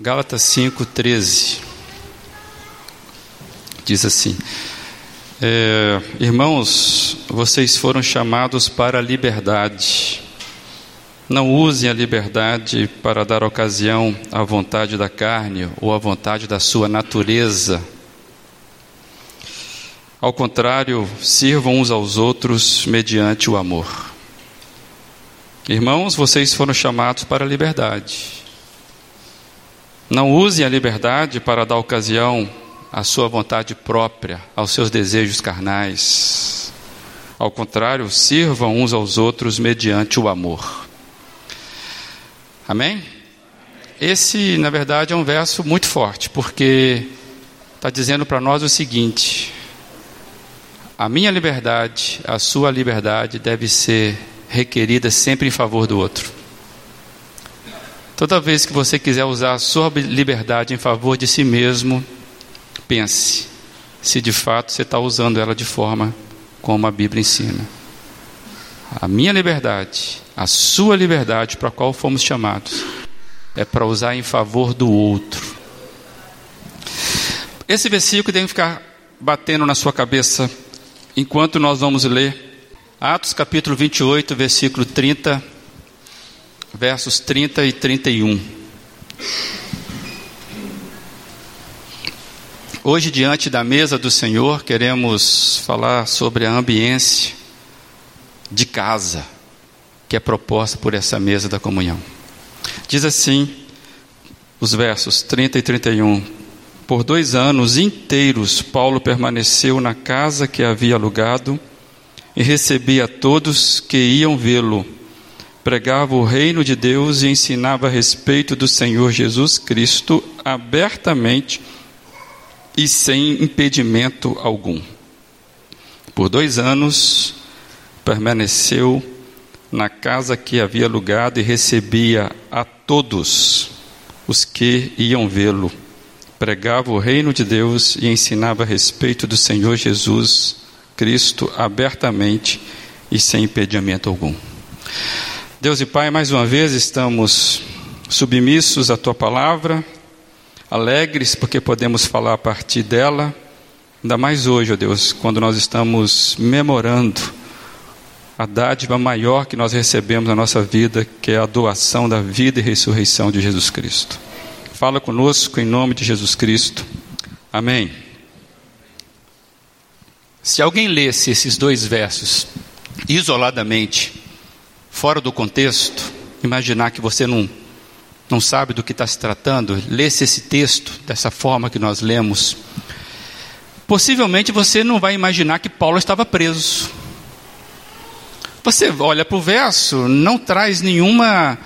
Gálatas 5,13 diz assim: é, Irmãos, vocês foram chamados para a liberdade. Não usem a liberdade para dar ocasião à vontade da carne ou à vontade da sua natureza. Ao contrário, sirvam uns aos outros mediante o amor. Irmãos, vocês foram chamados para a liberdade. Não usem a liberdade para dar ocasião à sua vontade própria, aos seus desejos carnais. Ao contrário, sirvam uns aos outros mediante o amor. Amém? Esse, na verdade, é um verso muito forte, porque está dizendo para nós o seguinte: a minha liberdade, a sua liberdade deve ser requerida sempre em favor do outro. Toda vez que você quiser usar a sua liberdade em favor de si mesmo, pense se de fato você está usando ela de forma como a Bíblia ensina. A minha liberdade, a sua liberdade para a qual fomos chamados, é para usar em favor do outro. Esse versículo tem que ficar batendo na sua cabeça enquanto nós vamos ler Atos capítulo 28, versículo 30 versos 30 e 31. Hoje, diante da mesa do Senhor, queremos falar sobre a ambiência de casa que é proposta por essa mesa da comunhão. Diz assim os versos 30 e 31. Por dois anos inteiros, Paulo permaneceu na casa que havia alugado e recebia todos que iam vê-lo pregava o reino de Deus e ensinava a respeito do Senhor Jesus Cristo abertamente e sem impedimento algum. Por dois anos permaneceu na casa que havia alugado e recebia a todos os que iam vê-lo. Pregava o reino de Deus e ensinava a respeito do Senhor Jesus Cristo abertamente e sem impedimento algum. Deus e Pai, mais uma vez estamos submissos à tua palavra, alegres porque podemos falar a partir dela, ainda mais hoje, ó Deus, quando nós estamos memorando a dádiva maior que nós recebemos na nossa vida, que é a doação da vida e ressurreição de Jesus Cristo. Fala conosco em nome de Jesus Cristo. Amém. Se alguém lesse esses dois versos isoladamente, fora do contexto, imaginar que você não, não sabe do que está se tratando, lesse esse texto dessa forma que nós lemos, possivelmente você não vai imaginar que Paulo estava preso. Você olha para o verso, não traz nenhuma,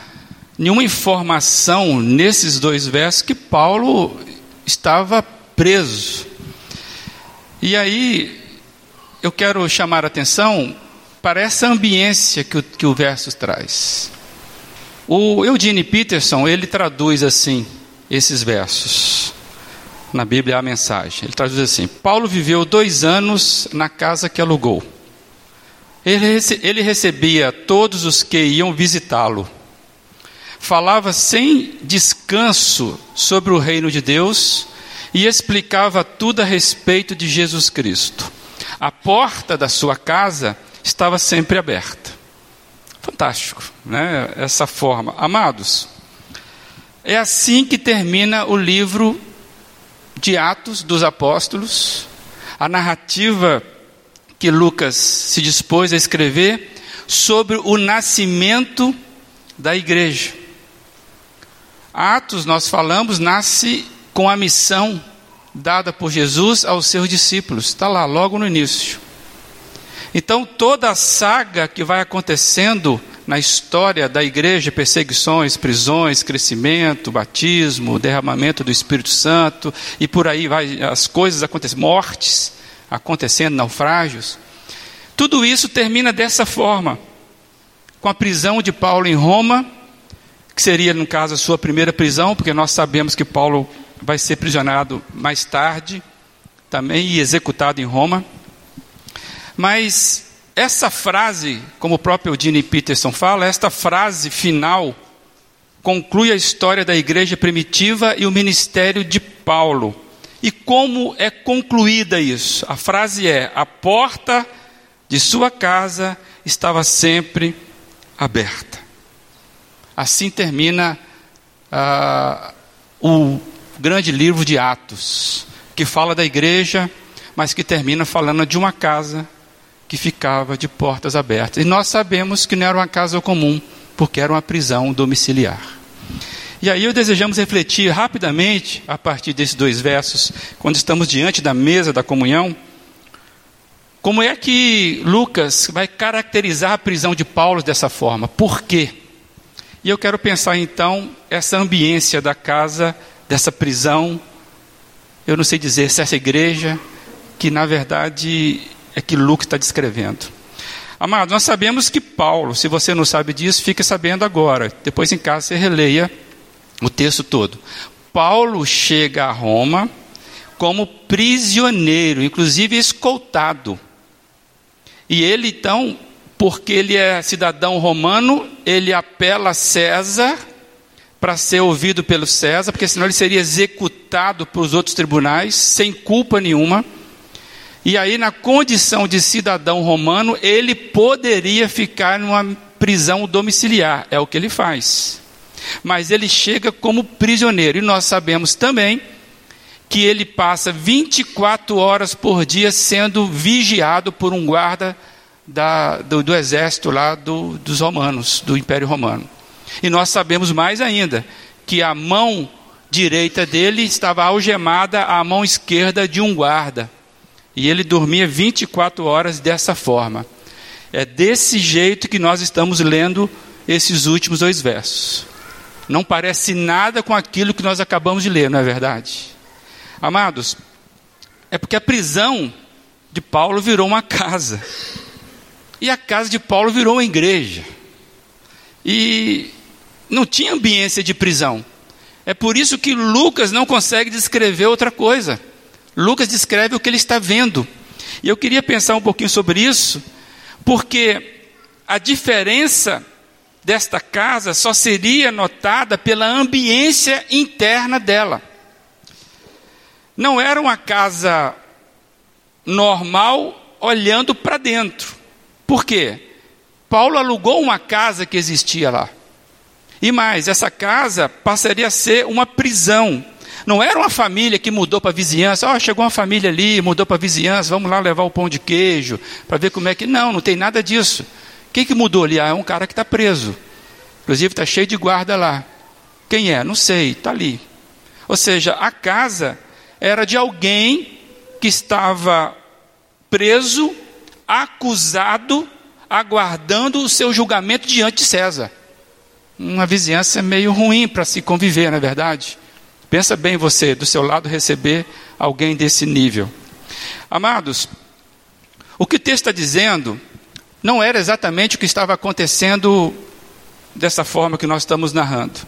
nenhuma informação nesses dois versos que Paulo estava preso. E aí, eu quero chamar a atenção para essa ambiência que o, que o verso traz. O Eugene Peterson, ele traduz assim esses versos. Na Bíblia a mensagem. Ele traduz assim: Paulo viveu dois anos na casa que alugou. Ele, ele recebia todos os que iam visitá-lo. Falava sem descanso sobre o reino de Deus e explicava tudo a respeito de Jesus Cristo. A porta da sua casa estava sempre aberta. Fantástico, né? Essa forma. Amados, é assim que termina o livro de Atos dos Apóstolos, a narrativa que Lucas se dispôs a escrever sobre o nascimento da igreja. Atos, nós falamos, nasce com a missão dada por Jesus aos seus discípulos. Está lá, logo no início. Então, toda a saga que vai acontecendo na história da igreja, perseguições, prisões, crescimento, batismo, derramamento do Espírito Santo, e por aí vai as coisas acontecendo, mortes acontecendo, naufrágios. Tudo isso termina dessa forma, com a prisão de Paulo em Roma, que seria, no caso, a sua primeira prisão, porque nós sabemos que Paulo vai ser prisionado mais tarde, também e executado em Roma. Mas essa frase, como o próprio Eugene Peterson fala, esta frase final conclui a história da igreja primitiva e o ministério de Paulo. E como é concluída isso? A frase é: a porta de sua casa estava sempre aberta. Assim termina ah, o grande livro de Atos, que fala da igreja, mas que termina falando de uma casa que ficava de portas abertas. E nós sabemos que não era uma casa comum, porque era uma prisão domiciliar. E aí eu desejamos refletir rapidamente, a partir desses dois versos, quando estamos diante da mesa da comunhão, como é que Lucas vai caracterizar a prisão de Paulo dessa forma? Por quê? E eu quero pensar então essa ambiência da casa, dessa prisão, eu não sei dizer se essa igreja, que na verdade é que Lucas está descrevendo. Amado, nós sabemos que Paulo, se você não sabe disso, fique sabendo agora. Depois em casa você releia o texto todo. Paulo chega a Roma como prisioneiro, inclusive escoltado. E ele então, porque ele é cidadão romano, ele apela a César para ser ouvido pelo César, porque senão ele seria executado para os outros tribunais sem culpa nenhuma. E aí, na condição de cidadão romano, ele poderia ficar numa prisão domiciliar, é o que ele faz mas ele chega como prisioneiro. E nós sabemos também que ele passa 24 horas por dia sendo vigiado por um guarda da, do, do, exército lá do, dos romanos, do Império Romano. E nós sabemos mais ainda que a mão direita dele estava algemada à mão esquerda de um guarda. E ele dormia 24 horas dessa forma. É desse jeito que nós estamos lendo esses últimos dois versos não parece nada com aquilo que nós acabamos de ler, não é verdade? Amados, é porque a prisão de Paulo virou uma casa. E a casa de Paulo virou uma igreja. E não tinha ambiência de prisão. É por isso que Lucas não consegue descrever outra coisa. Lucas descreve o que ele está vendo. E eu queria pensar um pouquinho sobre isso, porque a diferença desta casa só seria notada pela ambiência interna dela. Não era uma casa normal olhando para dentro. Por quê? Paulo alugou uma casa que existia lá. E mais, essa casa passaria a ser uma prisão. Não era uma família que mudou para a vizinhança. Oh, chegou uma família ali, mudou para a vizinhança, vamos lá levar o pão de queijo, para ver como é que. Não, não tem nada disso. Quem que mudou ali? Ah, é um cara que está preso. Inclusive está cheio de guarda lá. Quem é? Não sei, está ali. Ou seja, a casa era de alguém que estava preso, acusado, aguardando o seu julgamento diante de César. Uma vizinhança meio ruim para se conviver, não é verdade? Pensa bem você, do seu lado, receber alguém desse nível. Amados, o que o texto está dizendo não era exatamente o que estava acontecendo dessa forma que nós estamos narrando.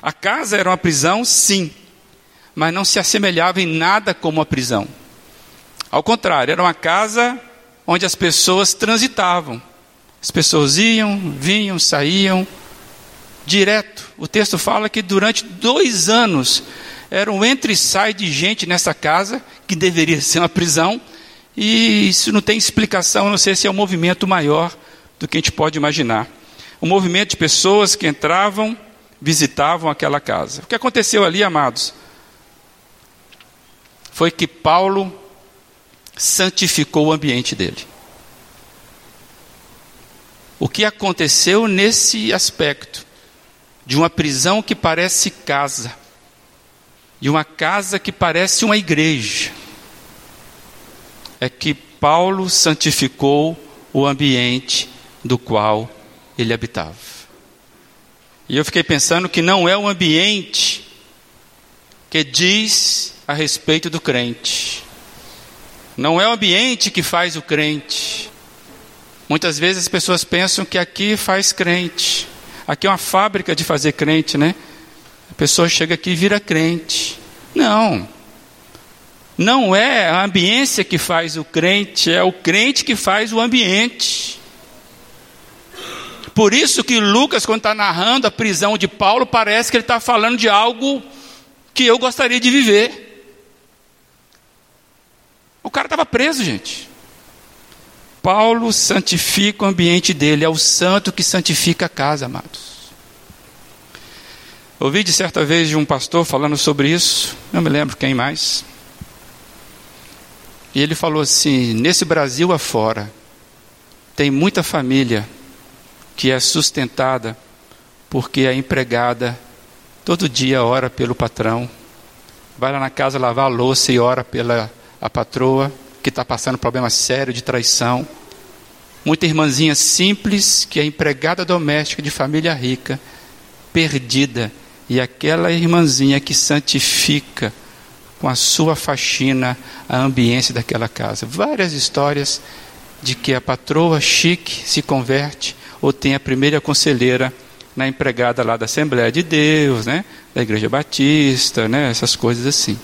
A casa era uma prisão, sim, mas não se assemelhava em nada como uma prisão. Ao contrário, era uma casa onde as pessoas transitavam. As pessoas iam, vinham, saíam, direto. O texto fala que durante dois anos era um entra e sai de gente nessa casa, que deveria ser uma prisão, e isso não tem explicação, não sei se é um movimento maior do que a gente pode imaginar. Um movimento de pessoas que entravam, visitavam aquela casa. O que aconteceu ali, amados, foi que Paulo santificou o ambiente dele. O que aconteceu nesse aspecto de uma prisão que parece casa e uma casa que parece uma igreja é que Paulo santificou o ambiente do qual ele habitava. E eu fiquei pensando que não é o ambiente que diz a respeito do crente. Não é o ambiente que faz o crente. Muitas vezes as pessoas pensam que aqui faz crente. Aqui é uma fábrica de fazer crente, né? A pessoa chega aqui e vira crente. Não. Não é a ambiência que faz o crente, é o crente que faz o ambiente. Por isso que Lucas, quando está narrando a prisão de Paulo, parece que ele está falando de algo que eu gostaria de viver. O cara estava preso, gente. Paulo santifica o ambiente dele, é o santo que santifica a casa, amados. Ouvi de certa vez de um pastor falando sobre isso, não me lembro quem mais. E ele falou assim: nesse Brasil afora, tem muita família que é sustentada porque a empregada todo dia ora pelo patrão, vai lá na casa lavar a louça e ora pela a patroa que está passando problema sério de traição. Muita irmãzinha simples que é empregada doméstica de família rica, perdida, e aquela irmãzinha que santifica com a sua faxina a ambiência daquela casa. Várias histórias de que a patroa chique se converte ou tem a primeira conselheira na empregada lá da Assembleia de Deus, né, da Igreja Batista, né, essas coisas assim.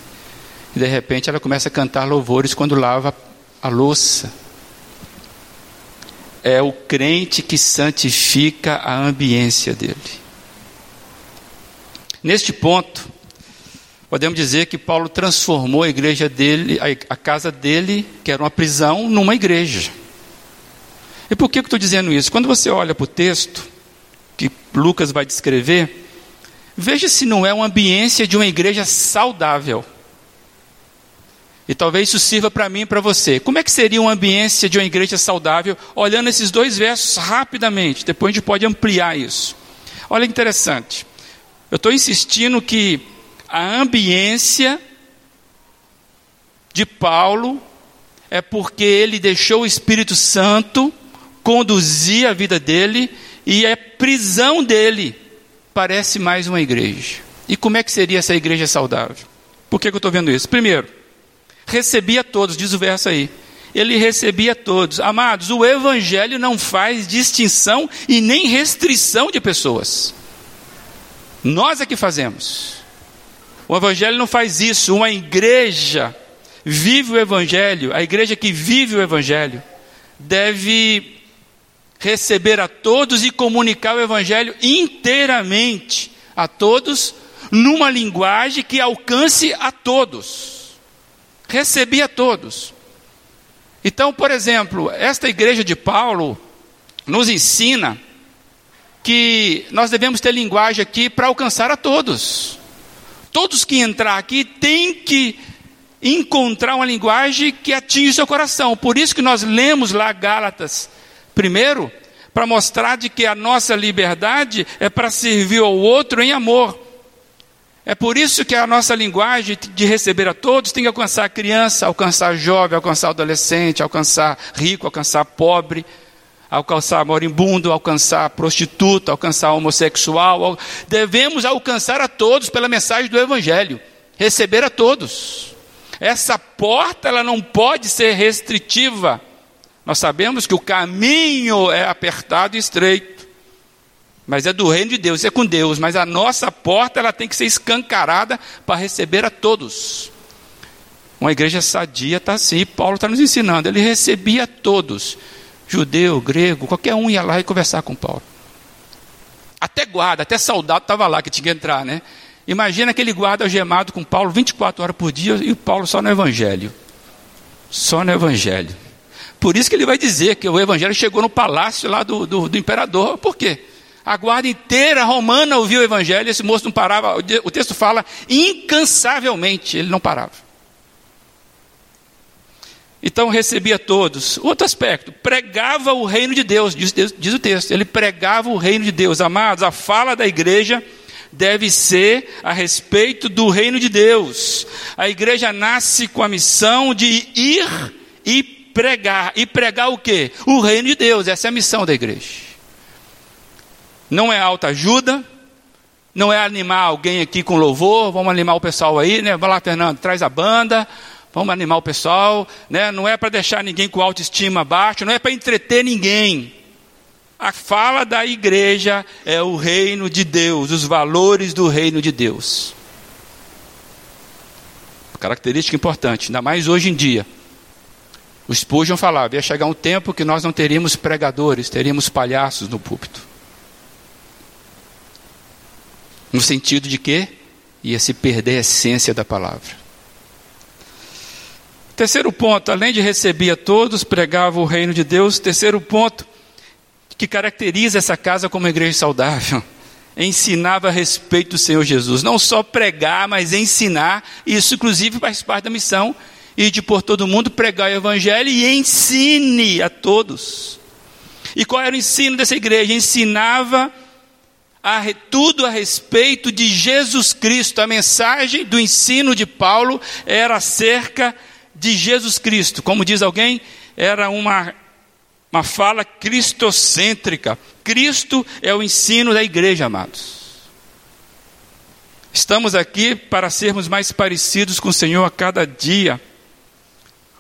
E de repente ela começa a cantar louvores quando lava a louça. É o crente que santifica a ambiência dele. Neste ponto, podemos dizer que Paulo transformou a igreja dele, a casa dele, que era uma prisão, numa igreja. E por que eu estou dizendo isso? Quando você olha para o texto que Lucas vai descrever, veja se não é uma ambiência de uma igreja saudável. E talvez isso sirva para mim e para você. Como é que seria uma ambiência de uma igreja saudável? Olhando esses dois versos rapidamente, depois a gente pode ampliar isso. Olha que interessante. Eu estou insistindo que a ambiência de Paulo é porque ele deixou o Espírito Santo conduzir a vida dele e a prisão dele parece mais uma igreja. E como é que seria essa igreja saudável? Por que, que eu estou vendo isso? Primeiro, recebia todos, diz o verso aí. Ele recebia todos. Amados, o Evangelho não faz distinção e nem restrição de pessoas. Nós é que fazemos. O Evangelho não faz isso. Uma igreja vive o Evangelho, a igreja que vive o Evangelho, deve receber a todos e comunicar o Evangelho inteiramente a todos, numa linguagem que alcance a todos recebia todos. Então, por exemplo, esta igreja de Paulo nos ensina que nós devemos ter linguagem aqui para alcançar a todos. Todos que entrar aqui têm que encontrar uma linguagem que atinge o seu coração. Por isso que nós lemos lá Gálatas, primeiro, para mostrar de que a nossa liberdade é para servir ao outro em amor. É por isso que a nossa linguagem de receber a todos tem que alcançar a criança, alcançar jovem, alcançar adolescente, alcançar rico, alcançar pobre, alcançar moribundo, alcançar prostituta, alcançar homossexual. Devemos alcançar a todos pela mensagem do Evangelho, receber a todos. Essa porta ela não pode ser restritiva. Nós sabemos que o caminho é apertado e estreito. Mas é do reino de Deus, é com Deus. Mas a nossa porta ela tem que ser escancarada para receber a todos. Uma igreja sadia está assim, Paulo está nos ensinando. Ele recebia todos, judeu, grego, qualquer um ia lá e conversar com Paulo. Até guarda, até soldado estava lá que tinha que entrar, né? Imagina aquele guarda algemado com Paulo 24 horas por dia e o Paulo só no Evangelho. Só no Evangelho. Por isso que ele vai dizer que o Evangelho chegou no palácio lá do, do, do imperador. Por quê? A guarda inteira romana ouviu o evangelho, esse moço não parava, o texto fala incansavelmente, ele não parava. Então recebia todos. Outro aspecto, pregava o reino de Deus, diz, diz, o texto. Ele pregava o reino de Deus. Amados, a fala da igreja deve ser a respeito do reino de Deus. A igreja nasce com a missão de ir e pregar. E pregar o quê? O reino de Deus. Essa é a missão da igreja. Não é alta ajuda, não é animar alguém aqui com louvor, vamos animar o pessoal aí, né? Vai lá, Fernando, traz a banda, vamos animar o pessoal, né? Não é para deixar ninguém com autoestima baixa, não é para entreter ninguém. A fala da igreja é o reino de Deus, os valores do reino de Deus. Característica importante, ainda mais hoje em dia. O Spurgeon falava, ia chegar um tempo que nós não teríamos pregadores, teríamos palhaços no púlpito. No sentido de que ia se perder a essência da palavra. Terceiro ponto, além de receber a todos, pregava o reino de Deus. Terceiro ponto, que caracteriza essa casa como igreja saudável. Ensinava a respeito do Senhor Jesus. Não só pregar, mas ensinar. Isso, inclusive, faz parte da missão. E de por todo mundo pregar o evangelho e ensine a todos. E qual era o ensino dessa igreja? Ensinava a, tudo a respeito de Jesus Cristo. A mensagem do ensino de Paulo era acerca de Jesus Cristo. Como diz alguém, era uma, uma fala cristocêntrica. Cristo é o ensino da igreja, amados. Estamos aqui para sermos mais parecidos com o Senhor a cada dia.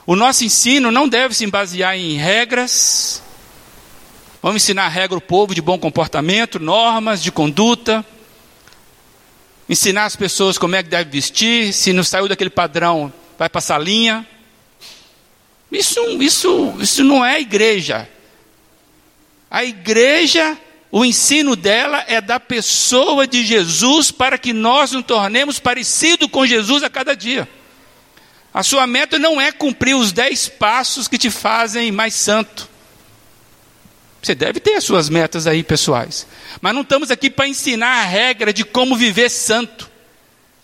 O nosso ensino não deve se basear em regras, Vamos ensinar a regra ao povo de bom comportamento, normas de conduta. Ensinar as pessoas como é que deve vestir, se não saiu daquele padrão, vai passar linha. Isso, isso, isso não é igreja. A igreja, o ensino dela é da pessoa de Jesus para que nós nos tornemos parecidos com Jesus a cada dia. A sua meta não é cumprir os dez passos que te fazem mais santo. Você deve ter as suas metas aí pessoais. Mas não estamos aqui para ensinar a regra de como viver santo.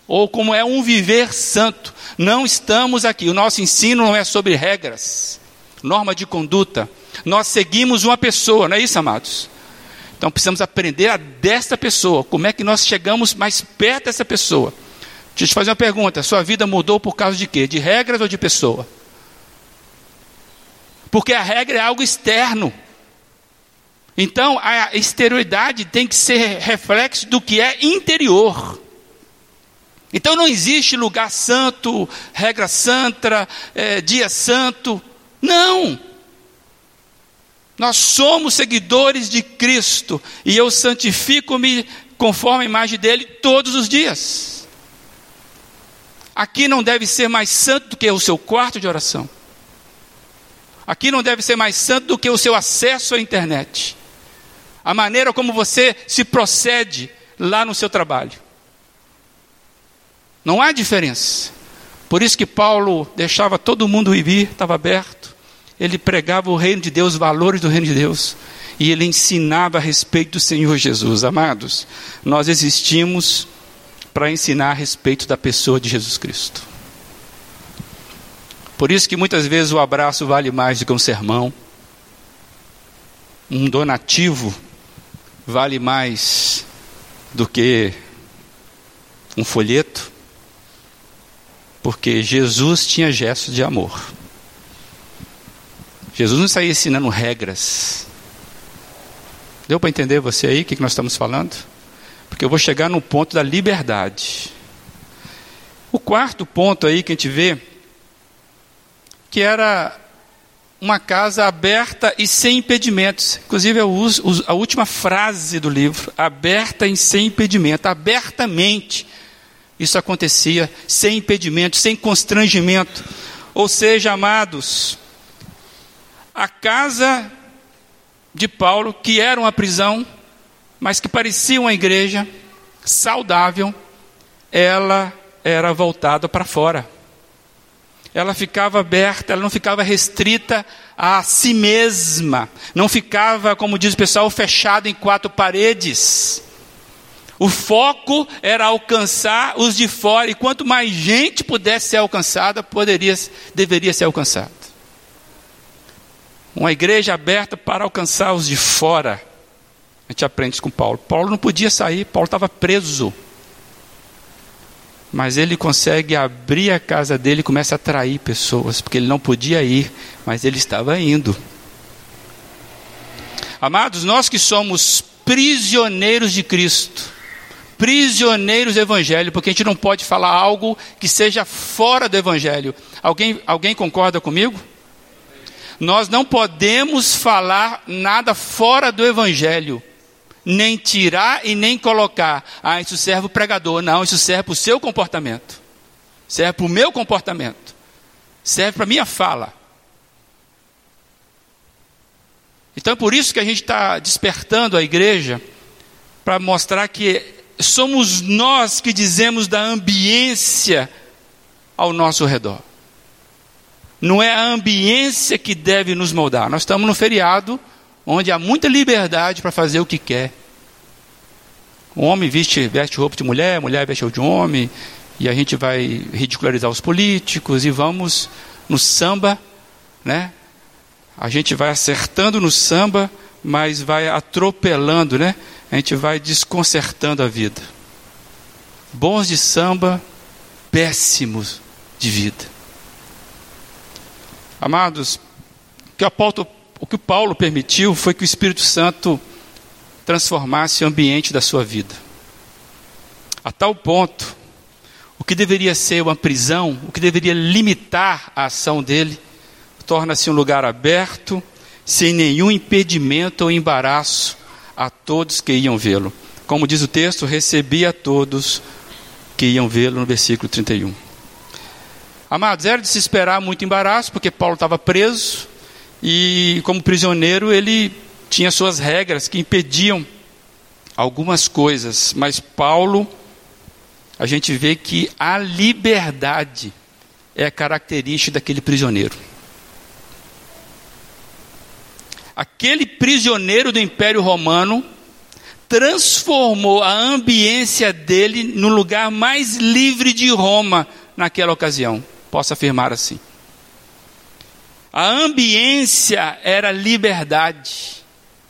Ou como é um viver santo. Não estamos aqui. O nosso ensino não é sobre regras, norma de conduta. Nós seguimos uma pessoa, não é isso, amados? Então precisamos aprender a desta pessoa. Como é que nós chegamos mais perto dessa pessoa? Deixa eu te fazer uma pergunta. Sua vida mudou por causa de quê? De regras ou de pessoa? Porque a regra é algo externo. Então, a exterioridade tem que ser reflexo do que é interior. Então, não existe lugar santo, regra santa, é, dia santo. Não! Nós somos seguidores de Cristo e eu santifico-me conforme a imagem dele todos os dias. Aqui não deve ser mais santo do que o seu quarto de oração. Aqui não deve ser mais santo do que o seu acesso à internet a maneira como você se procede lá no seu trabalho. Não há diferença. Por isso que Paulo deixava todo mundo ir, estava aberto. Ele pregava o reino de Deus, os valores do reino de Deus. E ele ensinava a respeito do Senhor Jesus. Amados, nós existimos para ensinar a respeito da pessoa de Jesus Cristo. Por isso que muitas vezes o abraço vale mais do que um sermão. Um donativo vale mais do que um folheto, porque Jesus tinha gestos de amor. Jesus não saía ensinando regras. Deu para entender você aí o que nós estamos falando? Porque eu vou chegar no ponto da liberdade. O quarto ponto aí que a gente vê, que era uma casa aberta e sem impedimentos. Inclusive, eu uso a última frase do livro: aberta e sem impedimento. Abertamente. Isso acontecia sem impedimento, sem constrangimento. Ou seja, amados, a casa de Paulo, que era uma prisão, mas que parecia uma igreja saudável, ela era voltada para fora ela ficava aberta, ela não ficava restrita a si mesma, não ficava, como diz o pessoal, fechada em quatro paredes. O foco era alcançar os de fora, e quanto mais gente pudesse ser alcançada, poderia, deveria ser alcançada. Uma igreja aberta para alcançar os de fora. A gente aprende isso com Paulo. Paulo não podia sair, Paulo estava preso mas ele consegue abrir a casa dele e começa a atrair pessoas, porque ele não podia ir, mas ele estava indo. Amados, nós que somos prisioneiros de Cristo, prisioneiros do Evangelho, porque a gente não pode falar algo que seja fora do Evangelho. Alguém, alguém concorda comigo? Nós não podemos falar nada fora do Evangelho nem tirar e nem colocar. Ah, isso serve o pregador. Não, isso serve para o seu comportamento. Serve para o meu comportamento. Serve para a minha fala. Então é por isso que a gente está despertando a igreja para mostrar que somos nós que dizemos da ambiência ao nosso redor. Não é a ambiência que deve nos moldar. Nós estamos no feriado onde há muita liberdade para fazer o que quer. O homem veste, veste roupa de mulher, mulher veste roupa de homem, e a gente vai ridicularizar os políticos e vamos no samba, né? A gente vai acertando no samba, mas vai atropelando, né? A gente vai desconcertando a vida. Bons de samba, péssimos de vida. Amados, o que, Paulo, o que Paulo permitiu foi que o Espírito Santo transformasse o ambiente da sua vida. A tal ponto, o que deveria ser uma prisão, o que deveria limitar a ação dele, torna-se um lugar aberto, sem nenhum impedimento ou embaraço a todos que iam vê-lo. Como diz o texto, recebia a todos que iam vê-lo no versículo 31. Amados, era de se esperar muito embaraço, porque Paulo estava preso e, como prisioneiro, ele tinha suas regras que impediam algumas coisas, mas Paulo, a gente vê que a liberdade é a característica daquele prisioneiro. Aquele prisioneiro do Império Romano transformou a ambiência dele no lugar mais livre de Roma naquela ocasião. Posso afirmar assim. A ambiência era liberdade.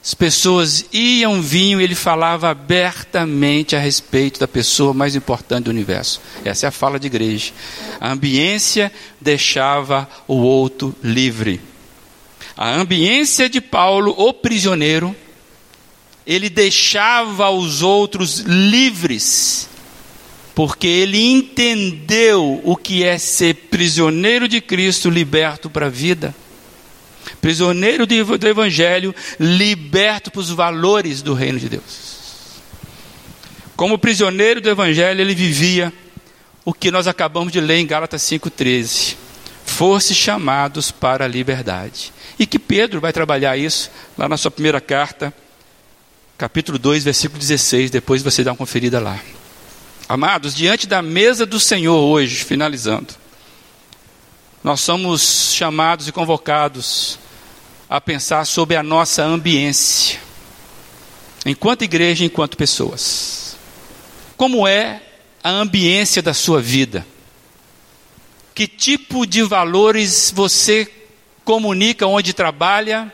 As pessoas iam, vinham, ele falava abertamente a respeito da pessoa mais importante do universo. Essa é a fala de igreja. A ambiência deixava o outro livre. A ambiência de Paulo, o prisioneiro, ele deixava os outros livres, porque ele entendeu o que é ser prisioneiro de Cristo, liberto para a vida prisioneiro do Evangelho, liberto para os valores do reino de Deus. Como prisioneiro do Evangelho, ele vivia o que nós acabamos de ler em Gálatas 5,13. Fosse chamados para a liberdade. E que Pedro vai trabalhar isso lá na sua primeira carta, capítulo 2, versículo 16. Depois você dá uma conferida lá. Amados, diante da mesa do Senhor hoje, finalizando, nós somos chamados e convocados a pensar sobre a nossa ambiência, enquanto igreja, enquanto pessoas. Como é a ambiência da sua vida? Que tipo de valores você comunica onde trabalha,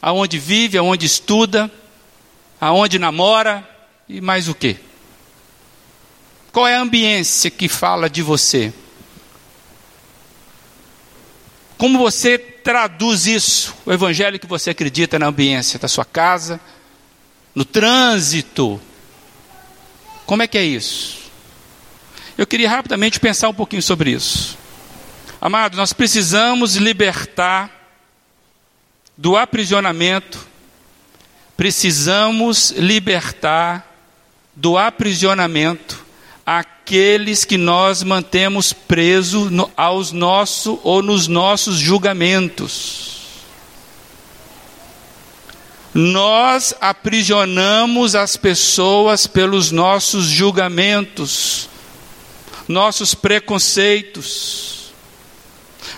aonde vive, aonde estuda, aonde namora e mais o quê? Qual é a ambiência que fala de você? Como você traduz isso, o evangelho que você acredita na ambiência da sua casa, no trânsito? Como é que é isso? Eu queria rapidamente pensar um pouquinho sobre isso. Amados, nós precisamos libertar do aprisionamento, precisamos libertar do aprisionamento aqueles que nós mantemos presos no, aos nossos ou nos nossos julgamentos. Nós aprisionamos as pessoas pelos nossos julgamentos, nossos preconceitos.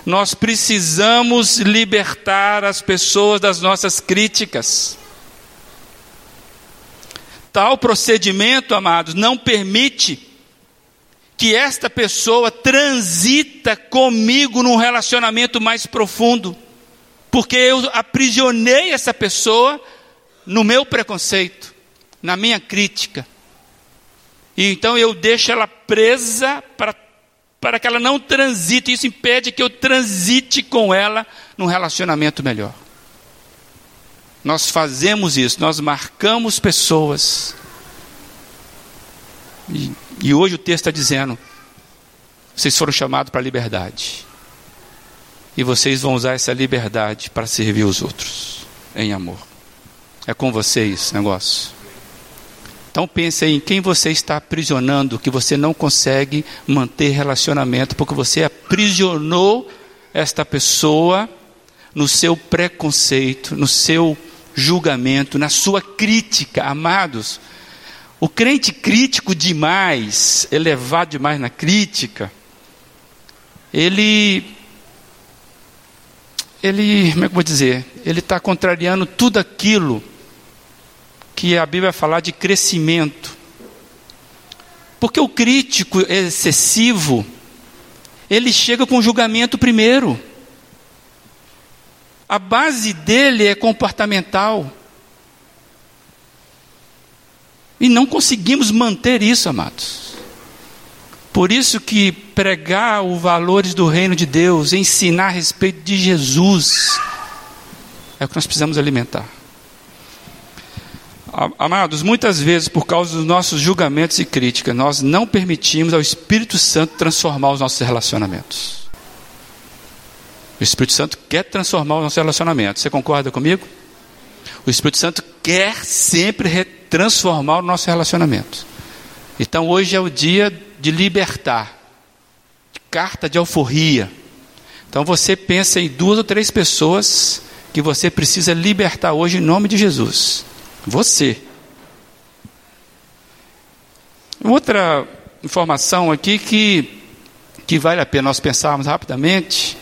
Nós precisamos libertar as pessoas das nossas críticas. Tal procedimento, amados, não permite que esta pessoa transita comigo num relacionamento mais profundo, porque eu aprisionei essa pessoa no meu preconceito, na minha crítica. E então eu deixo ela presa para, para que ela não transite, isso impede que eu transite com ela num relacionamento melhor. Nós fazemos isso, nós marcamos pessoas. E e hoje o texto está dizendo: vocês foram chamados para a liberdade. E vocês vão usar essa liberdade para servir os outros em amor. É com vocês negócio. Então pense em quem você está aprisionando, que você não consegue manter relacionamento, porque você aprisionou esta pessoa no seu preconceito, no seu julgamento, na sua crítica. Amados, O crente crítico demais, elevado demais na crítica, ele, ele, como é que eu vou dizer? Ele está contrariando tudo aquilo que a Bíblia vai falar de crescimento. Porque o crítico excessivo, ele chega com julgamento primeiro. A base dele é comportamental. E não conseguimos manter isso, amados. Por isso que pregar os valores do reino de Deus, ensinar a respeito de Jesus, é o que nós precisamos alimentar. Amados, muitas vezes, por causa dos nossos julgamentos e críticas, nós não permitimos ao Espírito Santo transformar os nossos relacionamentos. O Espírito Santo quer transformar os nossos relacionamentos. Você concorda comigo? O Espírito Santo quer sempre transformar o nosso relacionamento. Então hoje é o dia de libertar. Carta de alforria. Então você pensa em duas ou três pessoas que você precisa libertar hoje em nome de Jesus. Você. Outra informação aqui que, que vale a pena nós pensarmos rapidamente,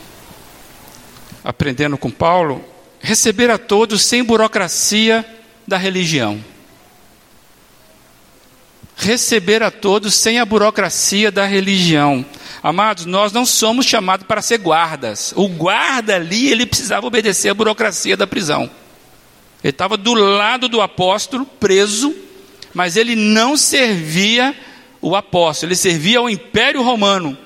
aprendendo com Paulo, receber a todos sem burocracia da religião. Receber a todos sem a burocracia da religião. Amados, nós não somos chamados para ser guardas. O guarda ali, ele precisava obedecer a burocracia da prisão. Ele estava do lado do apóstolo, preso, mas ele não servia o apóstolo, ele servia ao Império Romano.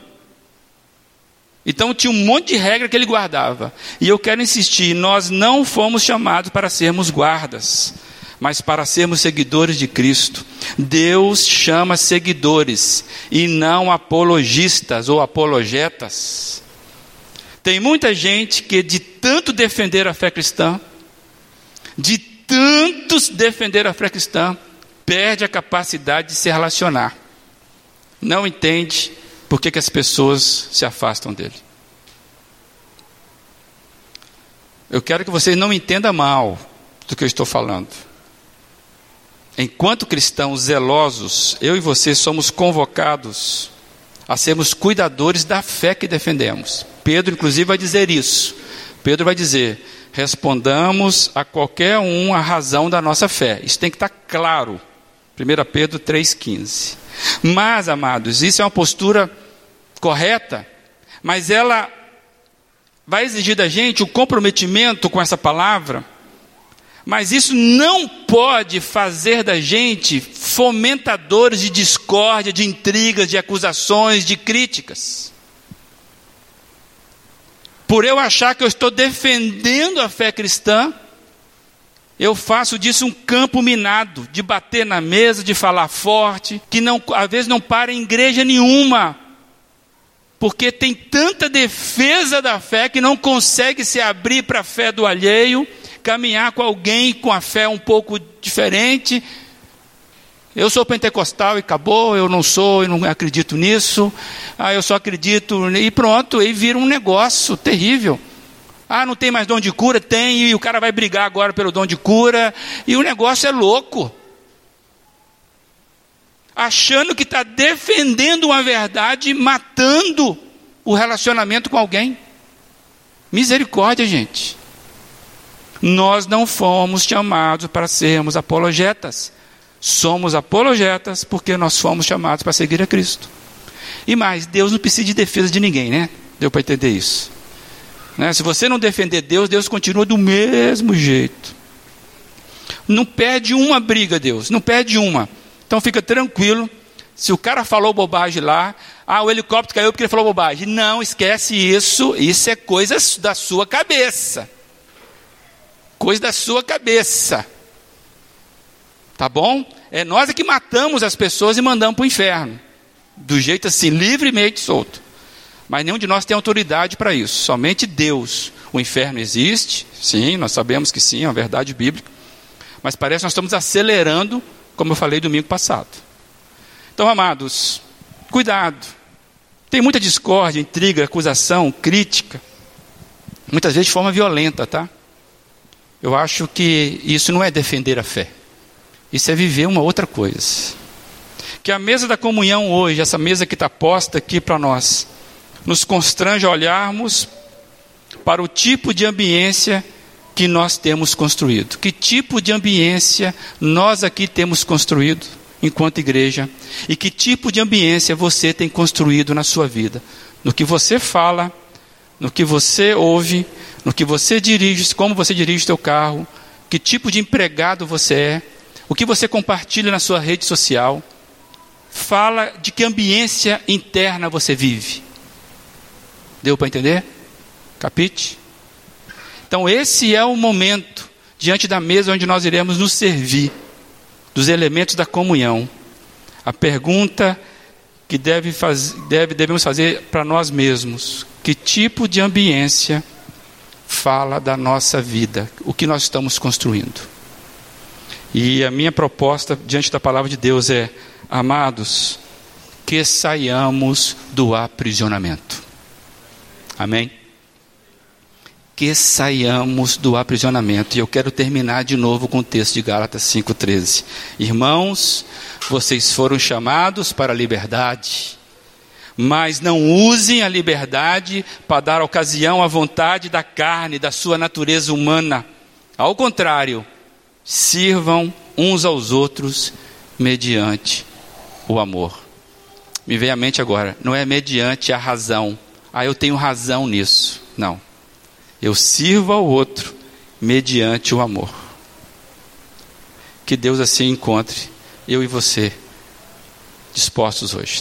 Então tinha um monte de regra que ele guardava. E eu quero insistir: nós não fomos chamados para sermos guardas, mas para sermos seguidores de Cristo. Deus chama seguidores e não apologistas ou apologetas. Tem muita gente que, de tanto defender a fé cristã, de tantos defender a fé cristã, perde a capacidade de se relacionar. Não entende por que, que as pessoas se afastam dele. Eu quero que vocês não entendam mal do que eu estou falando. Enquanto cristãos zelosos, eu e você somos convocados a sermos cuidadores da fé que defendemos. Pedro, inclusive, vai dizer isso. Pedro vai dizer: respondamos a qualquer um a razão da nossa fé. Isso tem que estar claro. 1 Pedro 3,15. Mas, amados, isso é uma postura correta, mas ela vai exigir da gente o comprometimento com essa palavra, mas isso não pode fazer da gente fomentadores de discórdia, de intrigas, de acusações, de críticas. Por eu achar que eu estou defendendo a fé cristã, eu faço disso um campo minado, de bater na mesa, de falar forte, que não, às vezes não para em igreja nenhuma, porque tem tanta defesa da fé que não consegue se abrir para a fé do alheio, caminhar com alguém com a fé um pouco diferente, eu sou pentecostal e acabou, eu não sou, eu não acredito nisso. Ah, eu só acredito e pronto, aí vira um negócio terrível. Ah, não tem mais dom de cura? Tem, e o cara vai brigar agora pelo dom de cura, e o negócio é louco. Achando que está defendendo uma verdade, matando o relacionamento com alguém. Misericórdia, gente. Nós não fomos chamados para sermos apologetas. Somos apologetas porque nós fomos chamados para seguir a Cristo. E mais, Deus não precisa de defesa de ninguém, né? Deu para entender isso. Né? Se você não defender Deus, Deus continua do mesmo jeito. Não perde uma briga, Deus, não perde uma. Então fica tranquilo. Se o cara falou bobagem lá, ah, o helicóptero caiu porque ele falou bobagem. Não, esquece isso. Isso é coisa da sua cabeça. Coisa da sua cabeça. Tá bom? É nós é que matamos as pessoas e mandamos para o inferno. Do jeito assim, livremente solto. Mas nenhum de nós tem autoridade para isso. Somente Deus. O inferno existe, sim, nós sabemos que sim, é uma verdade bíblica. Mas parece que nós estamos acelerando, como eu falei domingo passado. Então, amados, cuidado. Tem muita discórdia, intriga, acusação, crítica. Muitas vezes de forma violenta, tá? Eu acho que isso não é defender a fé. Isso é viver uma outra coisa. que a mesa da comunhão hoje, essa mesa que está posta aqui para nós, nos constrange a olharmos para o tipo de ambiência que nós temos construído. Que tipo de ambiência nós aqui temos construído enquanto igreja? E que tipo de ambiência você tem construído na sua vida? No que você fala, no que você ouve, no que você dirige, como você dirige o seu carro, que tipo de empregado você é, o que você compartilha na sua rede social. Fala de que ambiência interna você vive. Deu para entender? Capite? Então, esse é o momento, diante da mesa onde nós iremos nos servir dos elementos da comunhão. A pergunta que deve faz, deve, devemos fazer para nós mesmos: que tipo de ambiência fala da nossa vida, o que nós estamos construindo? E a minha proposta diante da palavra de Deus é: amados, que saiamos do aprisionamento. Amém? Que saiamos do aprisionamento. E eu quero terminar de novo com o texto de Gálatas 5,13. Irmãos, vocês foram chamados para a liberdade, mas não usem a liberdade para dar ocasião à vontade da carne, da sua natureza humana. Ao contrário, sirvam uns aos outros mediante o amor. Me vem à mente agora, não é mediante a razão ah, eu tenho razão nisso. Não. Eu sirvo ao outro mediante o amor. Que Deus assim encontre eu e você dispostos hoje.